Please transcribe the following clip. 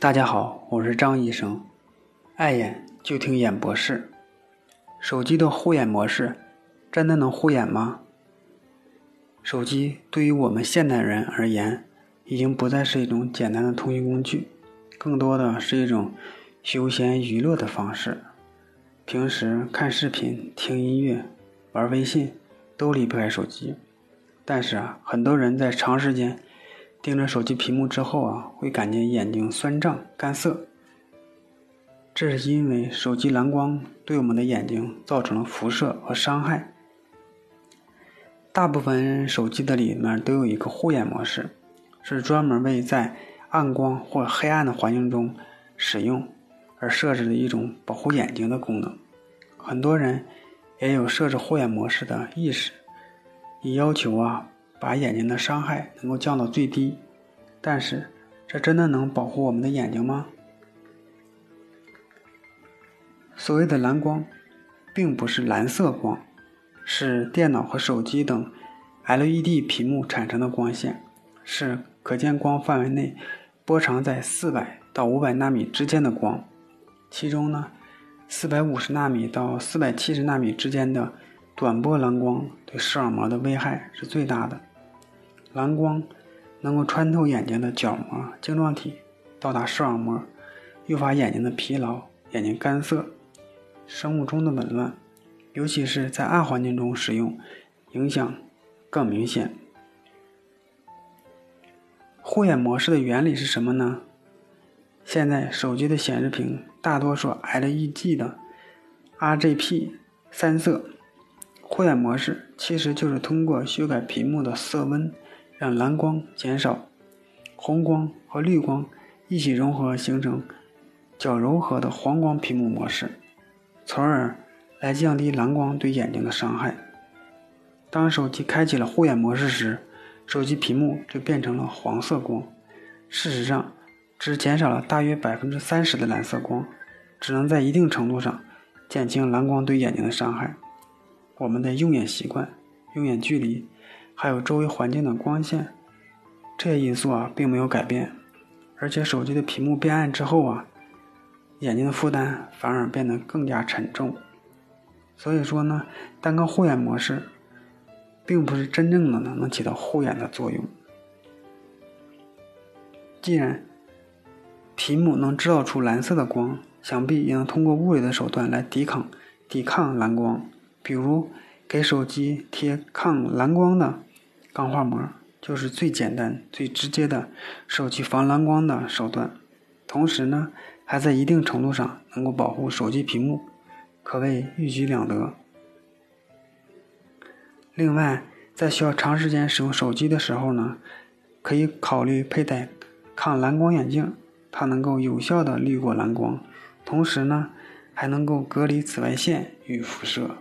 大家好，我是张医生。爱眼就听眼博士。手机的护眼模式真的能护眼吗？手机对于我们现代人而言，已经不再是一种简单的通讯工具，更多的是一种休闲娱乐的方式。平时看视频、听音乐、玩微信，都离不开手机。但是啊，很多人在长时间盯着手机屏幕之后啊，会感觉眼睛酸胀、干涩。这是因为手机蓝光对我们的眼睛造成了辐射和伤害。大部分手机的里面都有一个护眼模式，是专门为在暗光或黑暗的环境中使用而设置的一种保护眼睛的功能。很多人也有设置护眼模式的意识，以要求啊。把眼睛的伤害能够降到最低，但是这真的能保护我们的眼睛吗？所谓的蓝光，并不是蓝色光，是电脑和手机等 LED 屏幕产生的光线，是可见光范围内波长在四百到五百纳米之间的光，其中呢，四百五十纳米到四百七十纳米之间的短波蓝光对视网膜的危害是最大的。蓝光能够穿透眼睛的角膜晶状体，到达视网膜，诱发眼睛的疲劳、眼睛干涩、生物钟的紊乱，尤其是在暗环境中使用，影响更明显。护眼模式的原理是什么呢？现在手机的显示屏大多数 LED 的 RGB 三色，护眼模式其实就是通过修改屏幕的色温。让蓝光减少，红光和绿光一起融合，形成较柔和的黄光屏幕模式，从而来降低蓝光对眼睛的伤害。当手机开启了护眼模式时，手机屏幕就变成了黄色光。事实上，只减少了大约百分之三十的蓝色光，只能在一定程度上减轻蓝光对眼睛的伤害。我们的用眼习惯、用眼距离。还有周围环境的光线，这些因素啊并没有改变，而且手机的屏幕变暗之后啊，眼睛的负担反而变得更加沉重。所以说呢，单靠护眼模式，并不是真正的呢能起到护眼的作用。既然屏幕能制造出蓝色的光，想必也能通过物理的手段来抵抗抵抗蓝光，比如。给手机贴抗蓝光的钢化膜，就是最简单、最直接的手机防蓝光的手段。同时呢，还在一定程度上能够保护手机屏幕，可谓一举两得。另外，在需要长时间使用手机的时候呢，可以考虑佩戴抗蓝光眼镜，它能够有效的滤过蓝光，同时呢，还能够隔离紫外线与辐射。